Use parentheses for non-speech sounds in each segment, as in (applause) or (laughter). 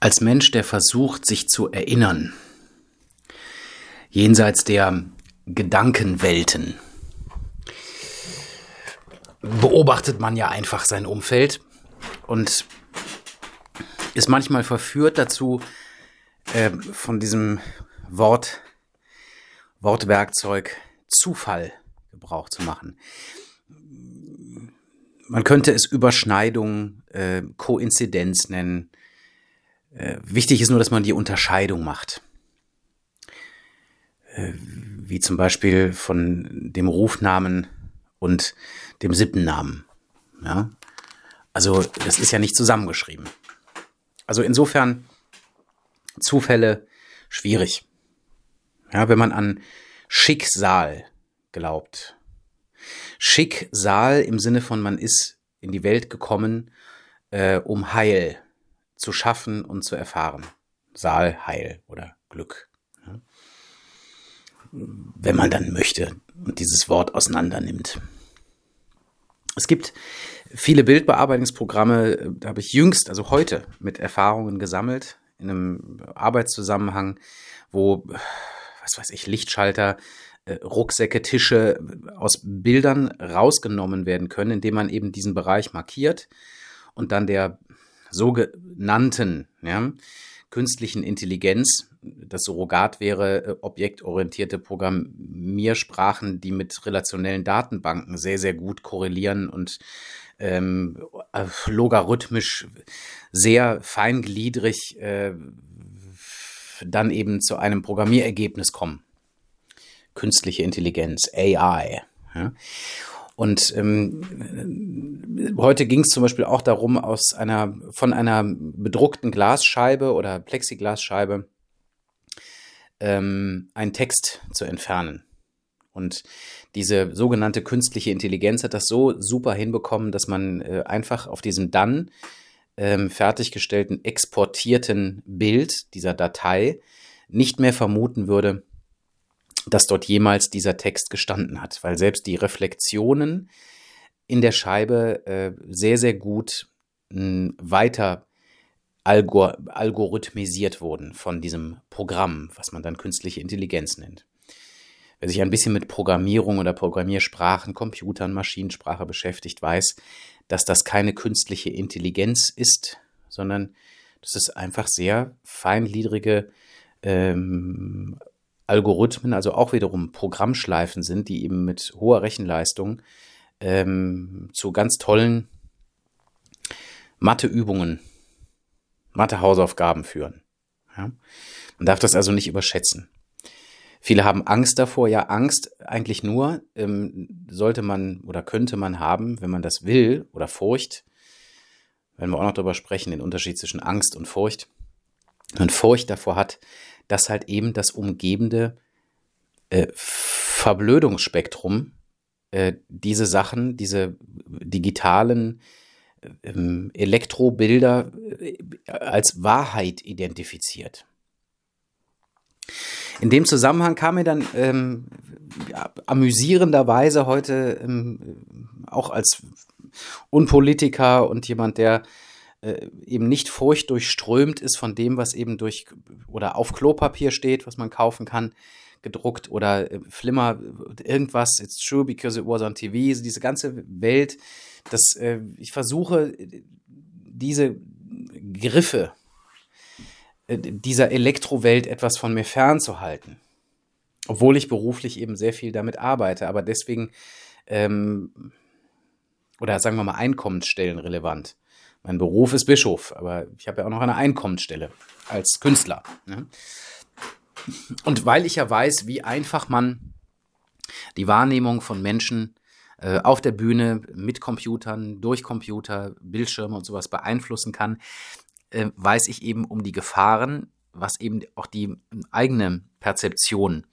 Als Mensch, der versucht, sich zu erinnern, jenseits der Gedankenwelten, beobachtet man ja einfach sein Umfeld und ist manchmal verführt dazu, äh, von diesem Wort, Wortwerkzeug Zufall Gebrauch zu machen. Man könnte es Überschneidung, äh, Koinzidenz nennen, wichtig ist nur, dass man die Unterscheidung macht. Äh, wie zum Beispiel von dem Rufnamen und dem Sippennamen. Ja? Also das ist ja nicht zusammengeschrieben. Also insofern Zufälle schwierig. Ja, wenn man an Schicksal glaubt. Schicksal im Sinne von man ist in die Welt gekommen, äh, um Heil zu schaffen und zu erfahren. Saal, Heil oder Glück. Wenn man dann möchte und dieses Wort auseinander nimmt. Es gibt viele Bildbearbeitungsprogramme, da habe ich jüngst, also heute, mit Erfahrungen gesammelt, in einem Arbeitszusammenhang, wo, was weiß ich, Lichtschalter, äh, Rucksäcke, Tische aus Bildern rausgenommen werden können, indem man eben diesen Bereich markiert und dann der sogenannten ja, künstlichen Intelligenz, das Surrogat wäre äh, objektorientierte Programmiersprachen, die mit relationellen Datenbanken sehr, sehr gut korrelieren und ähm, äh, logarithmisch sehr feingliedrig äh, dann eben zu einem Programmierergebnis kommen. Künstliche Intelligenz, AI. Ja. Und ähm, heute ging es zum Beispiel auch darum, aus einer von einer bedruckten Glasscheibe oder Plexiglasscheibe ähm, einen Text zu entfernen. Und diese sogenannte künstliche Intelligenz hat das so super hinbekommen, dass man äh, einfach auf diesem dann ähm, fertiggestellten, exportierten Bild dieser Datei nicht mehr vermuten würde, dass dort jemals dieser Text gestanden hat, weil selbst die Reflexionen in der Scheibe äh, sehr, sehr gut mh, weiter algor algorithmisiert wurden von diesem Programm, was man dann künstliche Intelligenz nennt. Wer sich ein bisschen mit Programmierung oder Programmiersprachen, Computern, Maschinensprache beschäftigt, weiß, dass das keine künstliche Intelligenz ist, sondern dass es einfach sehr feingliedrige ähm, Algorithmen, also auch wiederum Programmschleifen sind, die eben mit hoher Rechenleistung ähm, zu ganz tollen Matheübungen, Mathehausaufgaben führen. Ja? Man darf das also nicht überschätzen. Viele haben Angst davor. Ja, Angst eigentlich nur ähm, sollte man oder könnte man haben, wenn man das will oder Furcht. Wenn wir auch noch darüber sprechen, den Unterschied zwischen Angst und Furcht. Wenn man Furcht davor hat, dass halt eben das umgebende äh, Verblödungsspektrum äh, diese Sachen, diese digitalen ähm, Elektrobilder äh, als Wahrheit identifiziert. In dem Zusammenhang kam mir dann ähm, ja, amüsierenderweise heute ähm, auch als Unpolitiker und jemand, der äh, eben nicht furchtdurchströmt ist von dem, was eben durch oder auf Klopapier steht, was man kaufen kann, gedruckt oder äh, Flimmer, irgendwas, it's true because it was on TV, also diese ganze Welt, dass äh, ich versuche, diese Griffe äh, dieser Elektrowelt etwas von mir fernzuhalten. Obwohl ich beruflich eben sehr viel damit arbeite, aber deswegen, ähm, oder sagen wir mal, Einkommensstellen relevant. Mein Beruf ist Bischof, aber ich habe ja auch noch eine Einkommensstelle als Künstler. Ne? Und weil ich ja weiß, wie einfach man die Wahrnehmung von Menschen äh, auf der Bühne mit Computern, durch Computer, Bildschirme und sowas beeinflussen kann, äh, weiß ich eben um die Gefahren, was eben auch die eigene Perzeption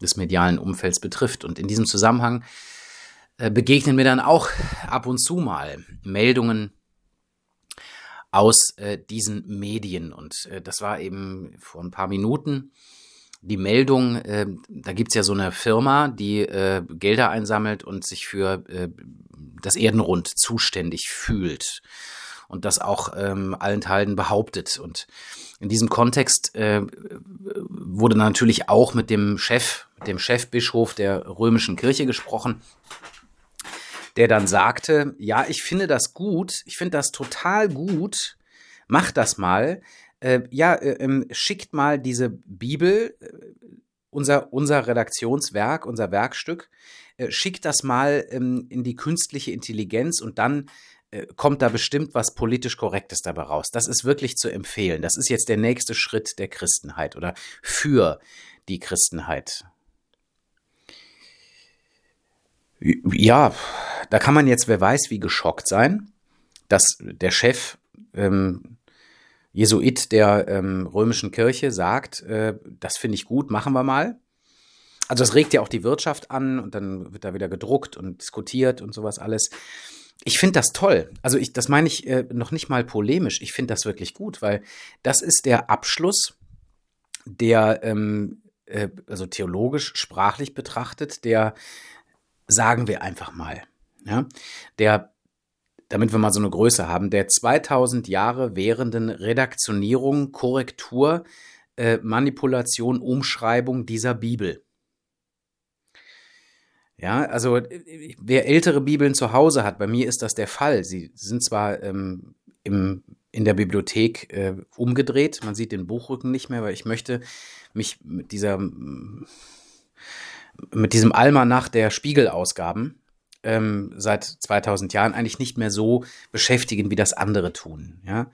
des medialen Umfelds betrifft. Und in diesem Zusammenhang äh, begegnen mir dann auch ab und zu mal Meldungen aus äh, diesen Medien. Und äh, das war eben vor ein paar Minuten die Meldung, äh, da gibt's ja so eine Firma, die äh, Gelder einsammelt und sich für äh, das Erdenrund zuständig fühlt. und das auch ähm, allenthalben behauptet. Und in diesem Kontext äh, wurde natürlich auch mit dem Chef, mit dem Chefbischof der römischen Kirche gesprochen, der dann sagte, ja, ich finde das gut, ich finde das total gut, mach das mal, äh, ja, äh, ähm, schickt mal diese Bibel, äh, unser, unser Redaktionswerk, unser Werkstück, äh, schickt das mal ähm, in die künstliche Intelligenz und dann äh, kommt da bestimmt was politisch Korrektes dabei raus. Das ist wirklich zu empfehlen. Das ist jetzt der nächste Schritt der Christenheit oder für die Christenheit. Ja, da kann man jetzt, wer weiß, wie geschockt sein, dass der Chef ähm, Jesuit der ähm, römischen Kirche sagt, äh, das finde ich gut, machen wir mal. Also es regt ja auch die Wirtschaft an und dann wird da wieder gedruckt und diskutiert und sowas alles. Ich finde das toll. Also ich, das meine ich äh, noch nicht mal polemisch. Ich finde das wirklich gut, weil das ist der Abschluss, der ähm, äh, also theologisch, sprachlich betrachtet, der sagen wir einfach mal, ja, der damit wir mal so eine Größe haben, der 2000 Jahre währenden Redaktionierung, Korrektur, äh, Manipulation, Umschreibung dieser Bibel. Ja, also wer ältere Bibeln zu Hause hat, bei mir ist das der Fall. Sie sind zwar ähm, im, in der Bibliothek äh, umgedreht, man sieht den Buchrücken nicht mehr, weil ich möchte mich mit dieser mit diesem Almanach der Spiegelausgaben ähm, seit 2000 Jahren eigentlich nicht mehr so beschäftigen, wie das andere tun. Ja?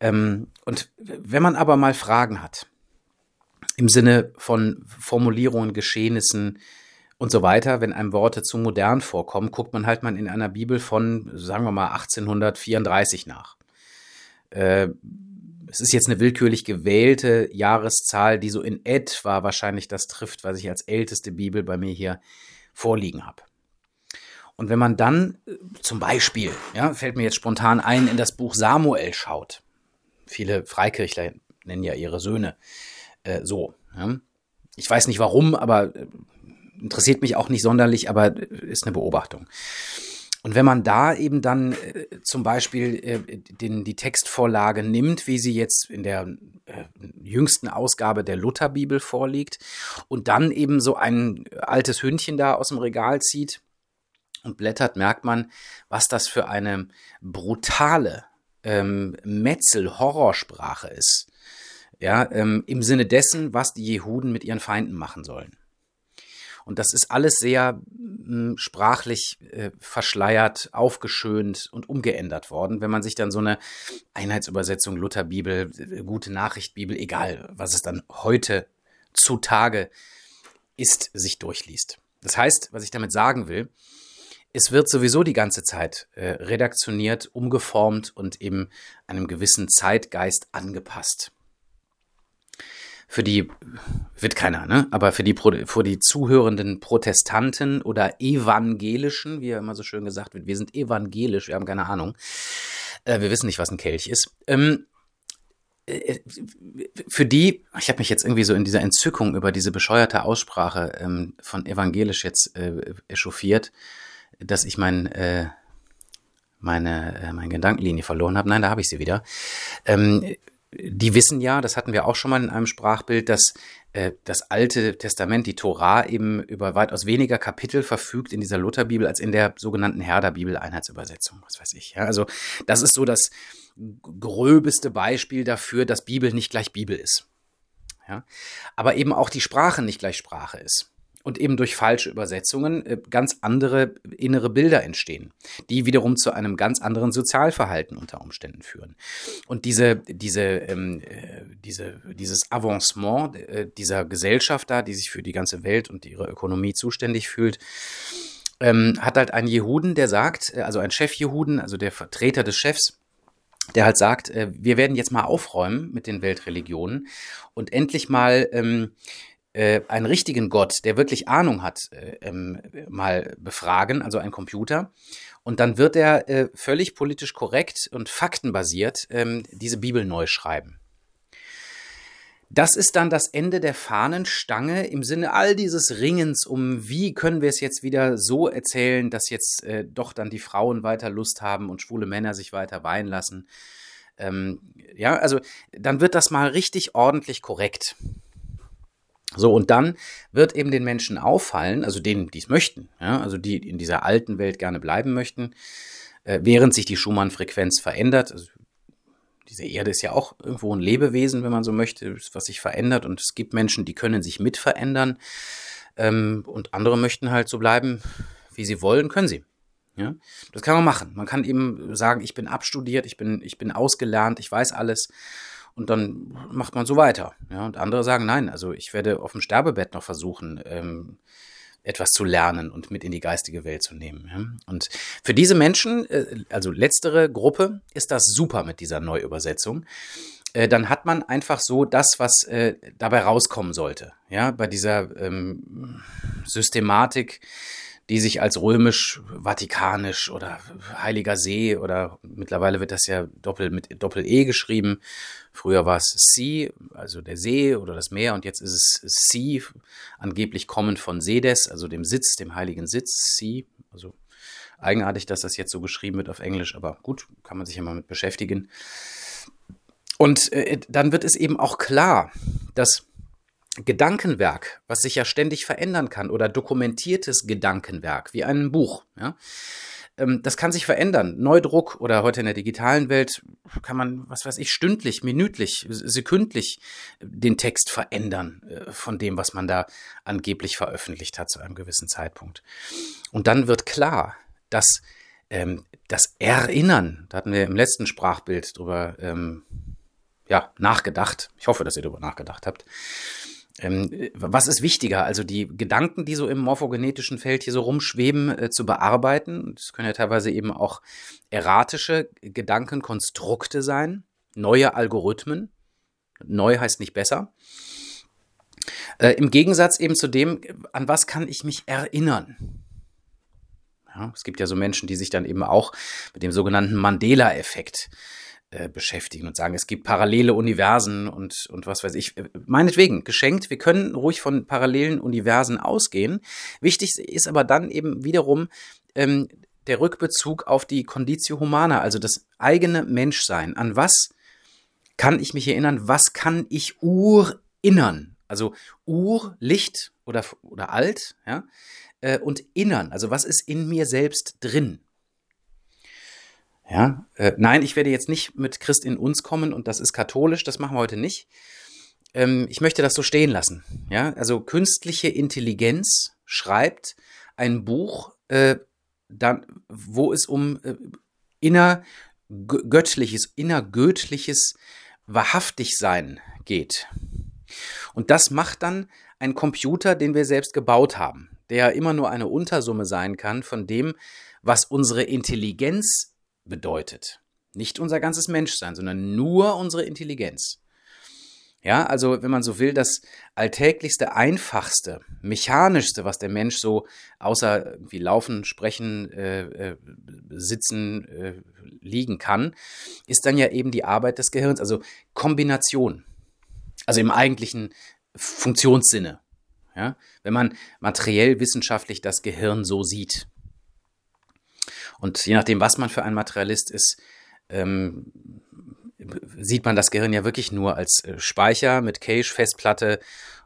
Ähm, und wenn man aber mal Fragen hat, im Sinne von Formulierungen, Geschehnissen und so weiter, wenn einem Worte zu modern vorkommen, guckt man halt mal in einer Bibel von, sagen wir mal, 1834 nach. Äh, es ist jetzt eine willkürlich gewählte Jahreszahl, die so in etwa wahrscheinlich das trifft, was ich als älteste Bibel bei mir hier vorliegen habe. Und wenn man dann äh, zum Beispiel, ja, fällt mir jetzt spontan ein, in das Buch Samuel schaut, viele Freikirchler nennen ja ihre Söhne äh, so. Ja. Ich weiß nicht warum, aber äh, interessiert mich auch nicht sonderlich, aber äh, ist eine Beobachtung. Und wenn man da eben dann äh, zum Beispiel äh, den, die Textvorlage nimmt, wie sie jetzt in der äh, jüngsten Ausgabe der Lutherbibel vorliegt, und dann eben so ein altes Hündchen da aus dem Regal zieht, und blättert, merkt man, was das für eine brutale ähm, Metzel-Horrorsprache ist. Ja, ähm, im Sinne dessen, was die Jehuden mit ihren Feinden machen sollen. Und das ist alles sehr mh, sprachlich äh, verschleiert, aufgeschönt und umgeändert worden. Wenn man sich dann so eine Einheitsübersetzung, Lutherbibel, äh, gute Nachrichtbibel, egal, was es dann heute zutage ist, sich durchliest. Das heißt, was ich damit sagen will, es wird sowieso die ganze Zeit äh, redaktioniert, umgeformt und eben einem gewissen Zeitgeist angepasst. Für die, wird keiner, ne? Aber für die, für die zuhörenden Protestanten oder Evangelischen, wie ja immer so schön gesagt wird, wir sind evangelisch, wir haben keine Ahnung. Äh, wir wissen nicht, was ein Kelch ist. Ähm, äh, für die, ich habe mich jetzt irgendwie so in dieser Entzückung über diese bescheuerte Aussprache ähm, von evangelisch jetzt äh, echauffiert dass ich mein, äh, meine, äh, meine Gedankenlinie verloren habe. Nein, da habe ich sie wieder. Ähm, die wissen ja, das hatten wir auch schon mal in einem Sprachbild, dass äh, das Alte Testament, die Tora, eben über weitaus weniger Kapitel verfügt in dieser Lutherbibel als in der sogenannten Herderbibel Einheitsübersetzung, was weiß ich. Ja, also das ist so das gröbeste Beispiel dafür, dass Bibel nicht gleich Bibel ist. Ja, aber eben auch die Sprache nicht gleich Sprache ist und eben durch falsche Übersetzungen äh, ganz andere innere Bilder entstehen, die wiederum zu einem ganz anderen Sozialverhalten unter Umständen führen. Und diese, diese, ähm, äh, diese, dieses Avancement äh, dieser Gesellschaft da, die sich für die ganze Welt und ihre Ökonomie zuständig fühlt, ähm, hat halt einen Jehuden, der sagt, also ein Chef-Jehuden, also der Vertreter des Chefs, der halt sagt, wir werden jetzt mal aufräumen mit den Weltreligionen und endlich mal ähm, äh, einen richtigen Gott, der wirklich Ahnung hat, äh, ähm, mal befragen, also ein Computer. Und dann wird er äh, völlig politisch korrekt und faktenbasiert ähm, diese Bibel neu schreiben. Das ist dann das Ende der Fahnenstange im Sinne all dieses Ringens um, wie können wir es jetzt wieder so erzählen, dass jetzt äh, doch dann die Frauen weiter Lust haben und schwule Männer sich weiter weinen lassen. Ähm, ja, also dann wird das mal richtig ordentlich korrekt. So, und dann wird eben den Menschen auffallen, also denen, die es möchten, ja, also die in dieser alten Welt gerne bleiben möchten, äh, während sich die Schumann-Frequenz verändert. Also diese Erde ist ja auch irgendwo ein Lebewesen, wenn man so möchte, was sich verändert. Und es gibt Menschen, die können sich mit verändern. Ähm, und andere möchten halt so bleiben, wie sie wollen, können sie. Ja, das kann man machen. Man kann eben sagen, ich bin abstudiert, ich bin, ich bin ausgelernt, ich weiß alles. Und dann macht man so weiter. Ja, und andere sagen, nein, also ich werde auf dem Sterbebett noch versuchen, ähm, etwas zu lernen und mit in die geistige Welt zu nehmen. Und für diese Menschen, äh, also letztere Gruppe, ist das super mit dieser Neuübersetzung. Äh, dann hat man einfach so das, was äh, dabei rauskommen sollte. Ja, bei dieser ähm, Systematik, die sich als römisch-vatikanisch oder Heiliger See oder mittlerweile wird das ja doppel mit Doppel-E geschrieben. Früher war es Sea, also der See oder das Meer und jetzt ist es Sea, angeblich kommend von Sedes, also dem Sitz, dem heiligen Sitz, Sea. Also eigenartig, dass das jetzt so geschrieben wird auf Englisch, aber gut, kann man sich ja mal mit beschäftigen. Und äh, dann wird es eben auch klar, dass Gedankenwerk, was sich ja ständig verändern kann, oder dokumentiertes Gedankenwerk, wie ein Buch, ja, ähm, das kann sich verändern. Neudruck oder heute in der digitalen Welt kann man, was weiß ich, stündlich, minütlich, sekündlich den Text verändern äh, von dem, was man da angeblich veröffentlicht hat zu einem gewissen Zeitpunkt. Und dann wird klar, dass ähm, das Erinnern, da hatten wir im letzten Sprachbild drüber ähm, ja, nachgedacht. Ich hoffe, dass ihr darüber nachgedacht habt ähm, was ist wichtiger? Also die Gedanken, die so im morphogenetischen Feld hier so rumschweben, äh, zu bearbeiten. Das können ja teilweise eben auch erratische Gedankenkonstrukte sein, neue Algorithmen. Neu heißt nicht besser. Äh, Im Gegensatz eben zu dem, an was kann ich mich erinnern? Ja, es gibt ja so Menschen, die sich dann eben auch mit dem sogenannten Mandela-Effekt äh, beschäftigen und sagen, es gibt parallele Universen und, und was weiß ich. Meinetwegen, geschenkt, wir können ruhig von parallelen Universen ausgehen. Wichtig ist aber dann eben wiederum ähm, der Rückbezug auf die Conditio Humana, also das eigene Menschsein. An was kann ich mich erinnern? Was kann ich urinnern? Also Ur, Licht oder, oder alt, ja, äh, und innern. Also was ist in mir selbst drin? Ja, äh, nein, ich werde jetzt nicht mit Christ in uns kommen und das ist katholisch, das machen wir heute nicht. Ähm, ich möchte das so stehen lassen. Ja, also künstliche Intelligenz schreibt ein Buch, äh, dann, wo es um äh, inner göttliches, innergöttliches Wahrhaftigsein geht. Und das macht dann ein Computer, den wir selbst gebaut haben, der immer nur eine Untersumme sein kann von dem, was unsere Intelligenz bedeutet. Nicht unser ganzes Menschsein, sondern nur unsere Intelligenz. Ja, also wenn man so will, das alltäglichste, einfachste, mechanischste, was der Mensch so außer wie laufen, sprechen, äh, äh, sitzen, äh, liegen kann, ist dann ja eben die Arbeit des Gehirns, also Kombination. Also im eigentlichen Funktionssinne. Ja, wenn man materiell wissenschaftlich das Gehirn so sieht. Und je nachdem, was man für ein Materialist ist, ähm, sieht man das Gehirn ja wirklich nur als äh, Speicher mit Cache, Festplatte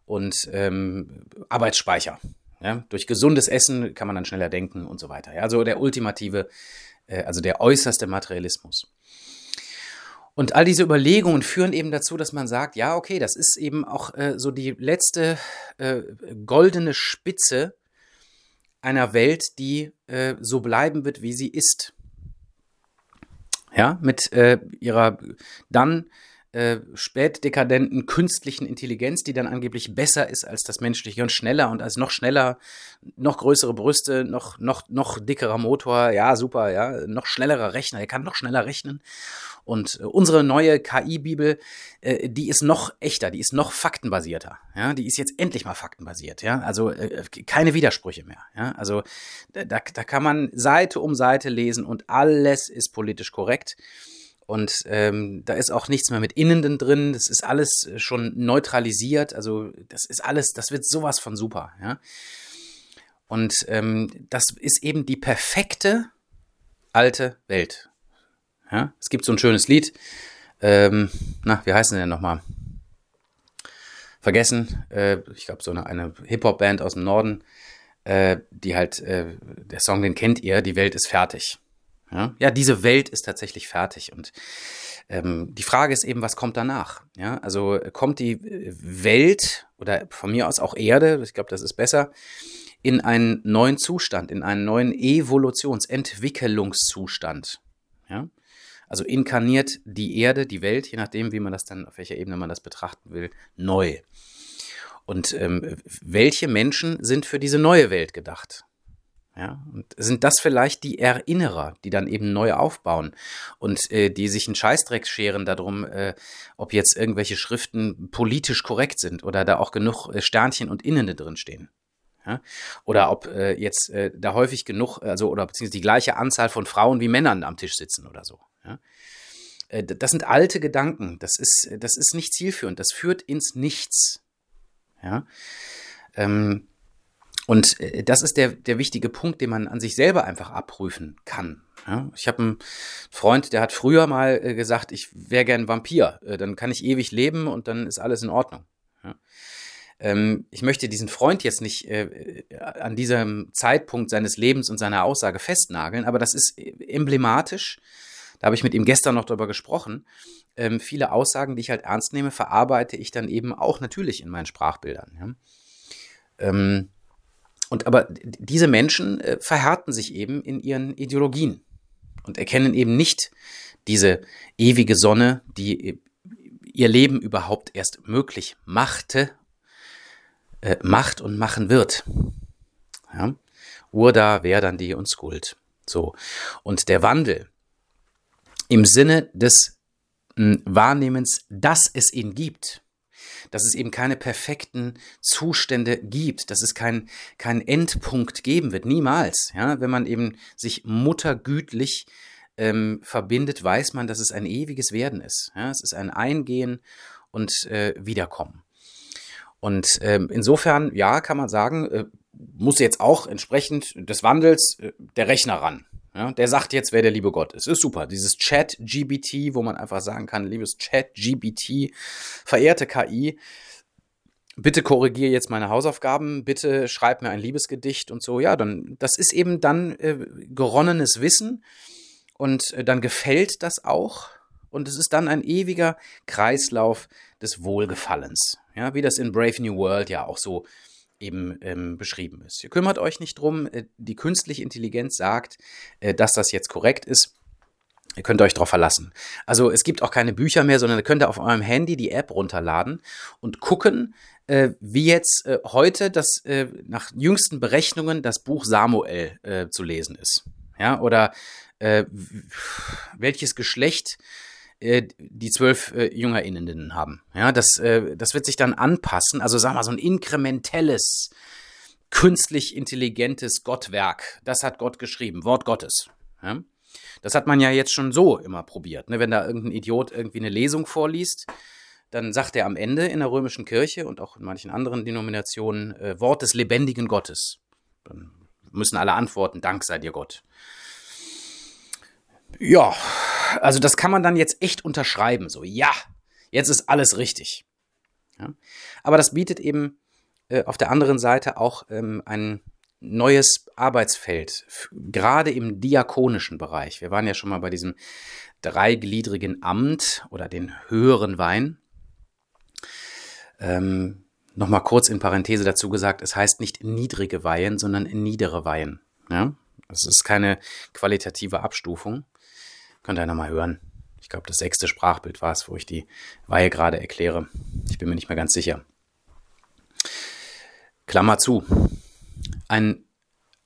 und ähm, Arbeitsspeicher. Ja? Durch gesundes Essen kann man dann schneller denken und so weiter. Ja? Also der ultimative, äh, also der äußerste Materialismus. Und all diese Überlegungen führen eben dazu, dass man sagt, ja, okay, das ist eben auch äh, so die letzte äh, goldene Spitze einer Welt, die äh, so bleiben wird, wie sie ist. Ja, mit äh, ihrer dann äh, spätdekadenten künstlichen Intelligenz, die dann angeblich besser ist als das menschliche und schneller und als noch schneller, noch größere Brüste, noch, noch, noch dickerer Motor, ja, super, ja, noch schnellerer Rechner, er kann noch schneller rechnen und äh, unsere neue KI-Bibel, äh, die ist noch echter, die ist noch faktenbasierter. Ja, die ist jetzt endlich mal faktenbasiert. Ja, also äh, keine Widersprüche mehr. Ja, also da, da kann man Seite um Seite lesen und alles ist politisch korrekt. Und ähm, da ist auch nichts mehr mit Innenden drin. Das ist alles schon neutralisiert. Also das ist alles, das wird sowas von super. Ja? Und ähm, das ist eben die perfekte alte Welt. Ja? Es gibt so ein schönes Lied. Ähm, na, wie heißen denn nochmal? Vergessen. Äh, ich glaube, so eine, eine Hip-Hop-Band aus dem Norden, äh, die halt, äh, der Song, den kennt ihr, die Welt ist fertig. Ja, ja diese Welt ist tatsächlich fertig. Und ähm, die Frage ist eben, was kommt danach? Ja, also kommt die Welt oder von mir aus auch Erde, ich glaube, das ist besser, in einen neuen Zustand, in einen neuen Evolutions-, Entwicklungszustand. Ja? Also inkarniert die Erde, die Welt, je nachdem, wie man das dann, auf welcher Ebene man das betrachten will, neu. Und ähm, welche Menschen sind für diese neue Welt gedacht? Ja, und sind das vielleicht die Erinnerer, die dann eben neu aufbauen und äh, die sich einen Scheißdreck scheren darum, äh, ob jetzt irgendwelche Schriften politisch korrekt sind oder da auch genug äh, Sternchen und Innende drin stehen? Ja? Oder ob äh, jetzt äh, da häufig genug, also oder beziehungsweise die gleiche Anzahl von Frauen wie Männern am Tisch sitzen oder so. Ja? Äh, das sind alte Gedanken. Das ist, das ist nicht zielführend. Das führt ins Nichts. Ja. Ähm, und äh, das ist der, der wichtige Punkt, den man an sich selber einfach abprüfen kann. Ja, ich habe einen Freund, der hat früher mal äh, gesagt, ich wäre gern Vampir. Äh, dann kann ich ewig leben und dann ist alles in Ordnung. Ja. Ähm, ich möchte diesen Freund jetzt nicht an diesem Zeitpunkt seines Lebens und seiner Aussage festnageln, aber das ist emblematisch. Da habe ich mit ihm gestern noch darüber gesprochen. Ähm, viele Aussagen, die ich halt ernst nehme, verarbeite ich dann eben auch natürlich in meinen Sprachbildern. Ja. Ähm, und aber diese Menschen äh, verhärten sich eben in ihren Ideologien und erkennen eben nicht diese ewige Sonne, die äh, ihr Leben überhaupt erst möglich machte, äh, macht und machen wird. Ja? Urda, Verdandi und Skuld. So. Und der Wandel im Sinne des hm, Wahrnehmens, dass es ihn gibt, dass es eben keine perfekten Zustände gibt, dass es keinen kein Endpunkt geben wird, niemals. Ja, wenn man eben sich muttergütlich ähm, verbindet, weiß man, dass es ein ewiges Werden ist. Ja, es ist ein Eingehen und äh, Wiederkommen. Und ähm, insofern, ja, kann man sagen, äh, muss jetzt auch entsprechend des Wandels äh, der Rechner ran. Ja, der sagt jetzt, wer der liebe Gott ist. Ist super. Dieses Chat-GBT, wo man einfach sagen kann, liebes Chat-GBT, verehrte KI, bitte korrigiere jetzt meine Hausaufgaben, bitte schreib mir ein Liebesgedicht und so. Ja, dann, das ist eben dann äh, geronnenes Wissen und äh, dann gefällt das auch und es ist dann ein ewiger Kreislauf des Wohlgefallens. Ja, wie das in Brave New World ja auch so eben ähm, beschrieben ist. Ihr kümmert euch nicht drum, äh, die künstliche Intelligenz sagt, äh, dass das jetzt korrekt ist. Ihr könnt euch darauf verlassen. Also es gibt auch keine Bücher mehr, sondern ihr könnt auf eurem Handy die App runterladen und gucken, äh, wie jetzt äh, heute das äh, nach jüngsten Berechnungen das Buch Samuel äh, zu lesen ist. Ja, oder äh, welches Geschlecht äh, die zwölf äh, JüngerInnen haben. Ja, das, äh, das wird sich dann anpassen. Also wir mal, so ein inkrementelles, künstlich intelligentes Gottwerk. Das hat Gott geschrieben, Wort Gottes. Ja? Das hat man ja jetzt schon so immer probiert. Ne? Wenn da irgendein Idiot irgendwie eine Lesung vorliest, dann sagt er am Ende in der römischen Kirche und auch in manchen anderen Denominationen äh, Wort des lebendigen Gottes. Dann müssen alle antworten, Dank sei dir Gott. Ja, also das kann man dann jetzt echt unterschreiben. So, ja, jetzt ist alles richtig. Ja? Aber das bietet eben äh, auf der anderen Seite auch ähm, ein neues Arbeitsfeld, gerade im diakonischen Bereich. Wir waren ja schon mal bei diesem dreigliedrigen Amt oder den höheren Wein. Ähm, Nochmal kurz in Parenthese dazu gesagt, es heißt nicht niedrige Weihen, sondern niedere Weihen. Ja? Es ist keine qualitative Abstufung. Könnt ihr nochmal hören. Ich glaube, das sechste Sprachbild war es, wo ich die Weihe gerade erkläre. Ich bin mir nicht mehr ganz sicher. Klammer zu. Ein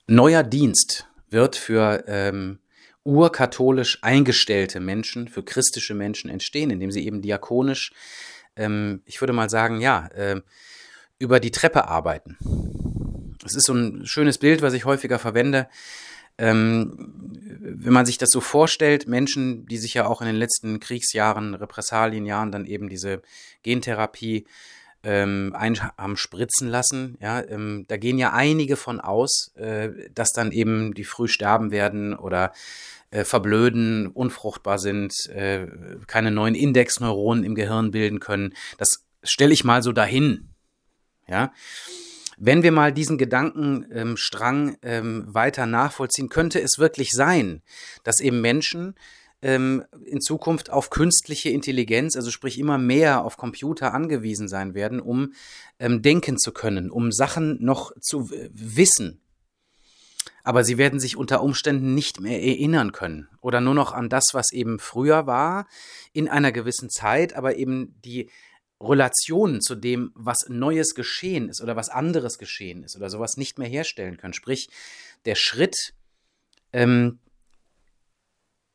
neuer Dienst wird für ähm, urkatholisch eingestellte Menschen, für christliche Menschen entstehen, indem sie eben diakonisch, ähm, ich würde mal sagen, ja, äh, über die Treppe arbeiten. Es ist so ein schönes Bild, was ich häufiger verwende. Ähm, wenn man sich das so vorstellt, Menschen, die sich ja auch in den letzten Kriegsjahren, Repressalienjahren dann eben diese Gentherapie ähm, ein, haben spritzen lassen, ja, ähm, da gehen ja einige von aus, äh, dass dann eben die früh sterben werden oder äh, verblöden, unfruchtbar sind, äh, keine neuen Indexneuronen im Gehirn bilden können. Das stelle ich mal so dahin. Ja. Wenn wir mal diesen Gedankenstrang ähm, weiter nachvollziehen, könnte es wirklich sein, dass eben Menschen ähm, in Zukunft auf künstliche Intelligenz, also sprich immer mehr auf Computer angewiesen sein werden, um ähm, denken zu können, um Sachen noch zu wissen. Aber sie werden sich unter Umständen nicht mehr erinnern können oder nur noch an das, was eben früher war, in einer gewissen Zeit, aber eben die Relationen zu dem, was Neues geschehen ist oder was anderes geschehen ist oder sowas nicht mehr herstellen können. Sprich, der Schritt ähm,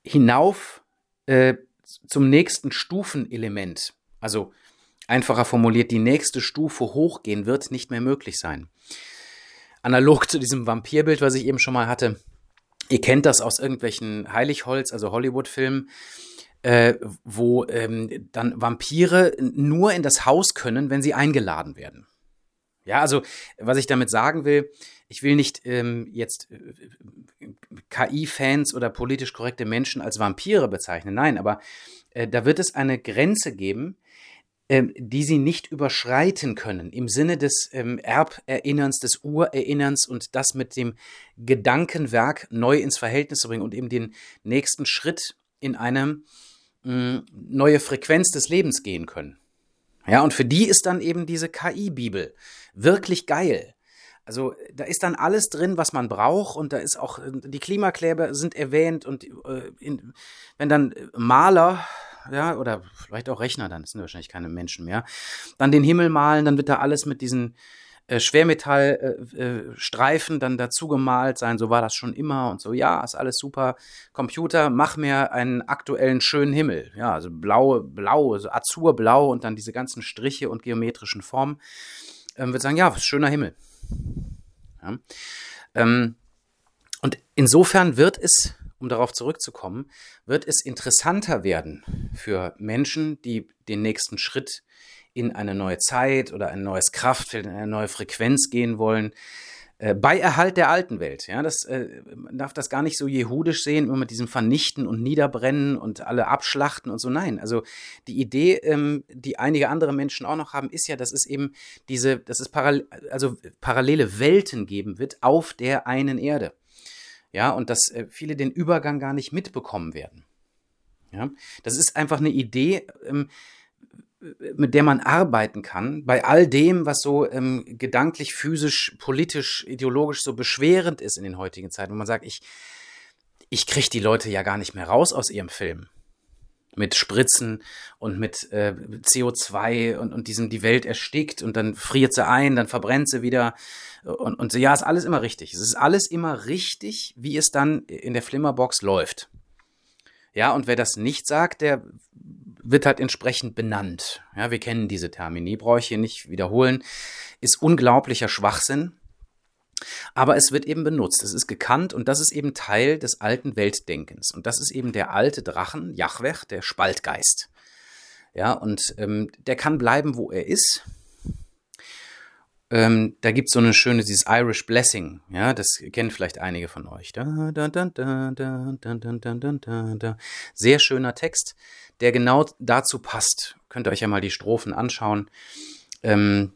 hinauf äh, zum nächsten Stufenelement, also einfacher formuliert, die nächste Stufe hochgehen wird, nicht mehr möglich sein. Analog zu diesem Vampirbild, was ich eben schon mal hatte. Ihr kennt das aus irgendwelchen Heiligholz, also Hollywood-Filmen äh, wo ähm, dann Vampire nur in das Haus können, wenn sie eingeladen werden. Ja, also was ich damit sagen will, ich will nicht ähm, jetzt äh, KI-Fans oder politisch korrekte Menschen als Vampire bezeichnen, nein, aber äh, da wird es eine Grenze geben, äh, die sie nicht überschreiten können, im Sinne des ähm, Erberinnerns, des Urerinnerns und das mit dem Gedankenwerk neu ins Verhältnis zu bringen und eben den nächsten Schritt in einem neue Frequenz des Lebens gehen können. Ja, und für die ist dann eben diese KI-Bibel wirklich geil. Also da ist dann alles drin, was man braucht und da ist auch die Klimakleber sind erwähnt und äh, in, wenn dann Maler ja oder vielleicht auch Rechner, dann sind wahrscheinlich keine Menschen mehr, dann den Himmel malen, dann wird da alles mit diesen äh, Schwermetallstreifen äh, äh, dann dazu gemalt sein, so war das schon immer und so, ja, ist alles super. Computer, mach mir einen aktuellen schönen Himmel. Ja, also blau, blau, also azurblau und dann diese ganzen Striche und geometrischen Formen. Ähm, würde sagen, ja, schöner Himmel. Ja. Ähm, und insofern wird es, um darauf zurückzukommen, wird es interessanter werden für Menschen, die den nächsten Schritt in eine neue Zeit oder ein neues Kraftfeld, in eine neue Frequenz gehen wollen, äh, bei Erhalt der alten Welt. Ja, das, äh, man darf das gar nicht so jehudisch sehen, immer mit diesem Vernichten und Niederbrennen und alle abschlachten und so. Nein, also die Idee, ähm, die einige andere Menschen auch noch haben, ist ja, dass es eben diese, dass es paral also parallele Welten geben wird auf der einen Erde. Ja, und dass äh, viele den Übergang gar nicht mitbekommen werden. Ja, das ist einfach eine Idee, ähm, mit der man arbeiten kann, bei all dem, was so ähm, gedanklich, physisch, politisch, ideologisch so beschwerend ist in den heutigen Zeiten, wo man sagt, ich, ich kriege die Leute ja gar nicht mehr raus aus ihrem Film. Mit Spritzen und mit äh, CO2 und, und diesem, die Welt erstickt und dann friert sie ein, dann verbrennt sie wieder. Und, und ja, ist alles immer richtig. Es ist alles immer richtig, wie es dann in der Flimmerbox läuft. Ja, und wer das nicht sagt, der wird halt entsprechend benannt. Ja, wir kennen diese Termini, brauche ich hier nicht wiederholen. Ist unglaublicher Schwachsinn. Aber es wird eben benutzt, es ist gekannt und das ist eben Teil des alten Weltdenkens. Und das ist eben der alte Drachen, Jahweh, der Spaltgeist. Ja, und ähm, der kann bleiben, wo er ist. Ähm, da gibt es so eine schöne, dieses Irish Blessing, ja, das kennen vielleicht einige von euch. Sehr schöner Text, der genau dazu passt. Könnt ihr euch ja mal die Strophen anschauen. Ähm,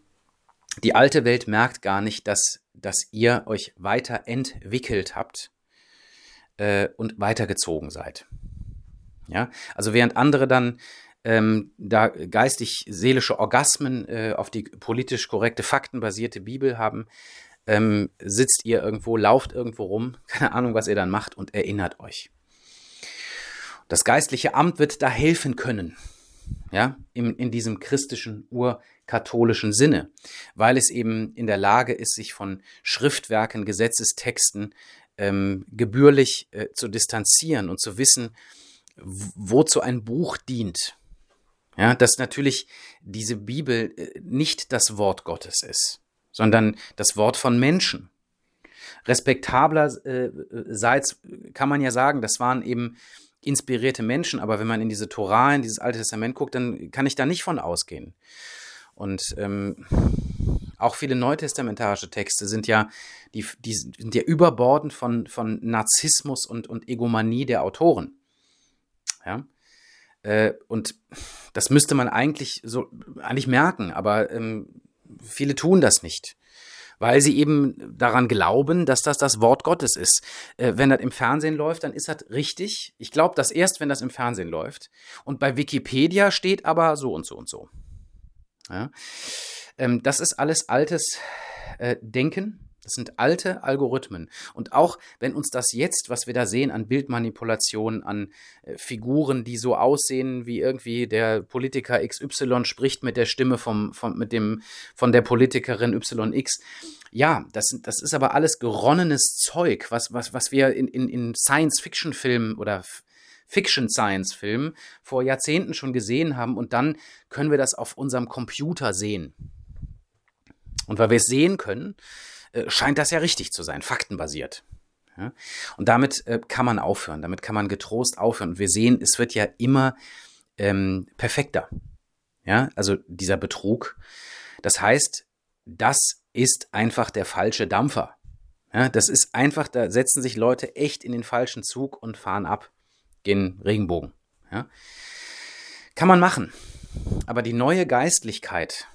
die alte Welt merkt gar nicht, dass, dass ihr euch weiterentwickelt habt äh, und weitergezogen seid. Ja, also während andere dann ähm, da geistig-seelische Orgasmen äh, auf die politisch korrekte, faktenbasierte Bibel haben, ähm, sitzt ihr irgendwo, lauft irgendwo rum, (laughs) keine Ahnung, was ihr dann macht und erinnert euch. Das geistliche Amt wird da helfen können, ja, in, in diesem christlichen, urkatholischen Sinne, weil es eben in der Lage ist, sich von Schriftwerken, Gesetzestexten ähm, gebührlich äh, zu distanzieren und zu wissen, wozu ein Buch dient, ja, dass natürlich diese Bibel äh, nicht das Wort Gottes ist, sondern das Wort von Menschen. Respektablerseits äh, kann man ja sagen, das waren eben inspirierte Menschen, aber wenn man in diese Torah, in dieses Alte Testament guckt, dann kann ich da nicht von ausgehen. Und ähm, auch viele neutestamentarische Texte sind ja, die, die sind ja überbordend von, von Narzissmus und, und Egomanie der Autoren. Ja. Äh, und das müsste man eigentlich so eigentlich merken, aber ähm, viele tun das nicht weil sie eben daran glauben, dass das das Wort Gottes ist. Äh, wenn das im Fernsehen läuft, dann ist das richtig. Ich glaube das erst, wenn das im Fernsehen läuft. Und bei Wikipedia steht aber so und so und so. Ja? Ähm, das ist alles altes äh, Denken. Das sind alte Algorithmen. Und auch wenn uns das jetzt, was wir da sehen an Bildmanipulationen, an äh, Figuren, die so aussehen, wie irgendwie der Politiker XY spricht mit der Stimme vom, vom, mit dem, von der Politikerin YX. Ja, das, das ist aber alles geronnenes Zeug, was, was, was wir in, in, in Science-Fiction-Filmen oder Fiction-Science-Filmen vor Jahrzehnten schon gesehen haben und dann können wir das auf unserem Computer sehen. Und weil wir es sehen können, scheint das ja richtig zu sein, faktenbasiert. Ja? Und damit äh, kann man aufhören, damit kann man getrost aufhören. Wir sehen, es wird ja immer ähm, perfekter. Ja, also dieser Betrug. Das heißt, das ist einfach der falsche Dampfer. Ja, das ist einfach, da setzen sich Leute echt in den falschen Zug und fahren ab, gehen Regenbogen. Ja. Kann man machen. Aber die neue Geistlichkeit,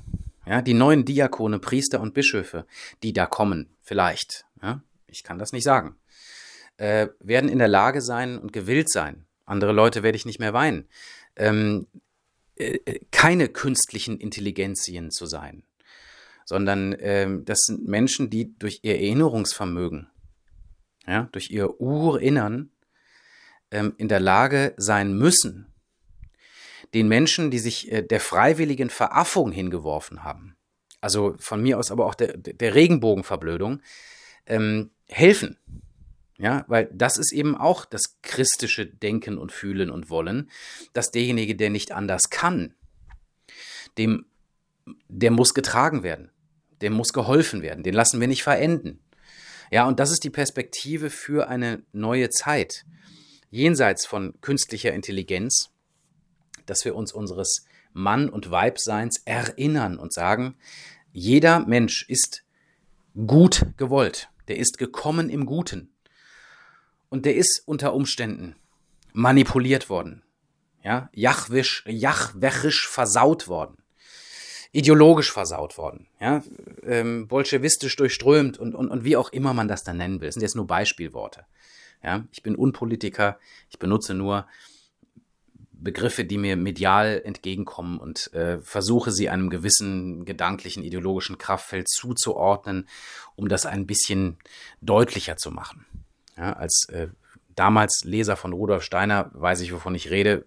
ja, die neuen Diakone, Priester und Bischöfe, die da kommen, vielleicht, ja, ich kann das nicht sagen, äh, werden in der Lage sein und gewillt sein. Andere Leute werde ich nicht mehr weinen. Ähm, äh, keine künstlichen Intelligenzien zu sein, sondern ähm, das sind Menschen, die durch ihr Erinnerungsvermögen, ja, durch ihr Urinnern ähm, in der Lage sein müssen, den Menschen, die sich äh, der freiwilligen Veraffung hingeworfen haben, also von mir aus aber auch der, der Regenbogenverblödung, ähm, helfen. Ja, weil das ist eben auch das christliche Denken und Fühlen und Wollen, dass derjenige, der nicht anders kann, dem, der muss getragen werden, dem muss geholfen werden, den lassen wir nicht verenden. Ja, und das ist die Perspektive für eine neue Zeit. Jenseits von künstlicher Intelligenz, dass wir uns unseres Mann- und Weibseins erinnern und sagen, jeder Mensch ist gut gewollt, der ist gekommen im Guten. Und der ist unter Umständen manipuliert worden, ja, jachwisch, jachwächisch versaut worden, ideologisch versaut worden, ja, ähm, bolschewistisch durchströmt und, und, und wie auch immer man das dann nennen will. Das sind jetzt nur Beispielworte. Ja, ich bin Unpolitiker, ich benutze nur Begriffe, die mir medial entgegenkommen und äh, versuche sie einem gewissen gedanklichen, ideologischen Kraftfeld zuzuordnen, um das ein bisschen deutlicher zu machen. Ja, als äh, damals Leser von Rudolf Steiner weiß ich, wovon ich rede.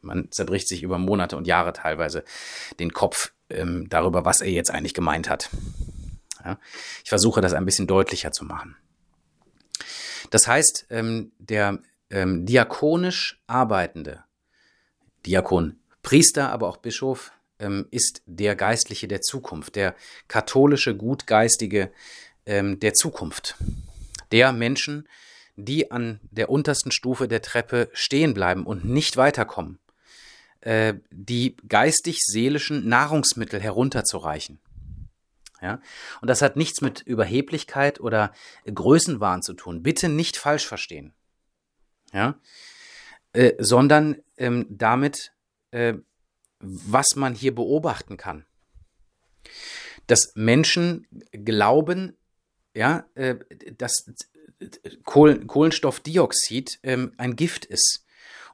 Man zerbricht sich über Monate und Jahre teilweise den Kopf ähm, darüber, was er jetzt eigentlich gemeint hat. Ja, ich versuche das ein bisschen deutlicher zu machen. Das heißt, ähm, der ähm, diakonisch Arbeitende Diakon, Priester, aber auch Bischof ähm, ist der Geistliche der Zukunft, der katholische Gutgeistige ähm, der Zukunft. Der Menschen, die an der untersten Stufe der Treppe stehen bleiben und nicht weiterkommen, äh, die geistig-seelischen Nahrungsmittel herunterzureichen. Ja? Und das hat nichts mit Überheblichkeit oder Größenwahn zu tun. Bitte nicht falsch verstehen. Ja? Äh, sondern ähm, damit, äh, was man hier beobachten kann. Dass Menschen glauben, ja, äh, dass Kohl Kohlenstoffdioxid ähm, ein Gift ist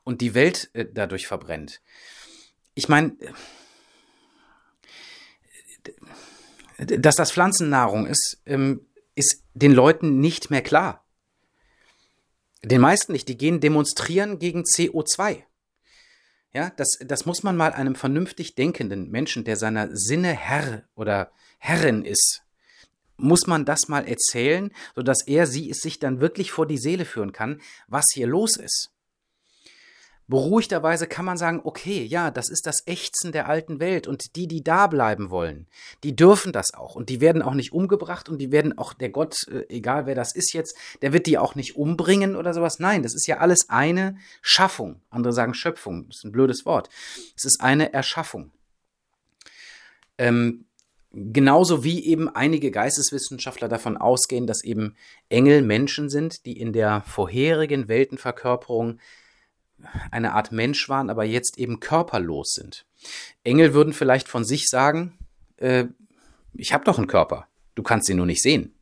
und die Welt äh, dadurch verbrennt. Ich meine, dass das Pflanzennahrung ist, ähm, ist den Leuten nicht mehr klar. Den meisten nicht. Die gehen demonstrieren gegen CO2. Ja, das, das muss man mal einem vernünftig denkenden Menschen, der seiner Sinne Herr oder Herrin ist, muss man das mal erzählen, sodass er sie es sich dann wirklich vor die Seele führen kann, was hier los ist. Beruhigterweise kann man sagen, okay, ja, das ist das Ächzen der alten Welt und die, die da bleiben wollen, die dürfen das auch und die werden auch nicht umgebracht und die werden auch, der Gott, äh, egal wer das ist jetzt, der wird die auch nicht umbringen oder sowas. Nein, das ist ja alles eine Schaffung. Andere sagen Schöpfung, das ist ein blödes Wort. Es ist eine Erschaffung. Ähm, genauso wie eben einige Geisteswissenschaftler davon ausgehen, dass eben Engel Menschen sind, die in der vorherigen Weltenverkörperung eine Art Mensch waren, aber jetzt eben körperlos sind. Engel würden vielleicht von sich sagen, äh, ich habe doch einen Körper, du kannst ihn nur nicht sehen.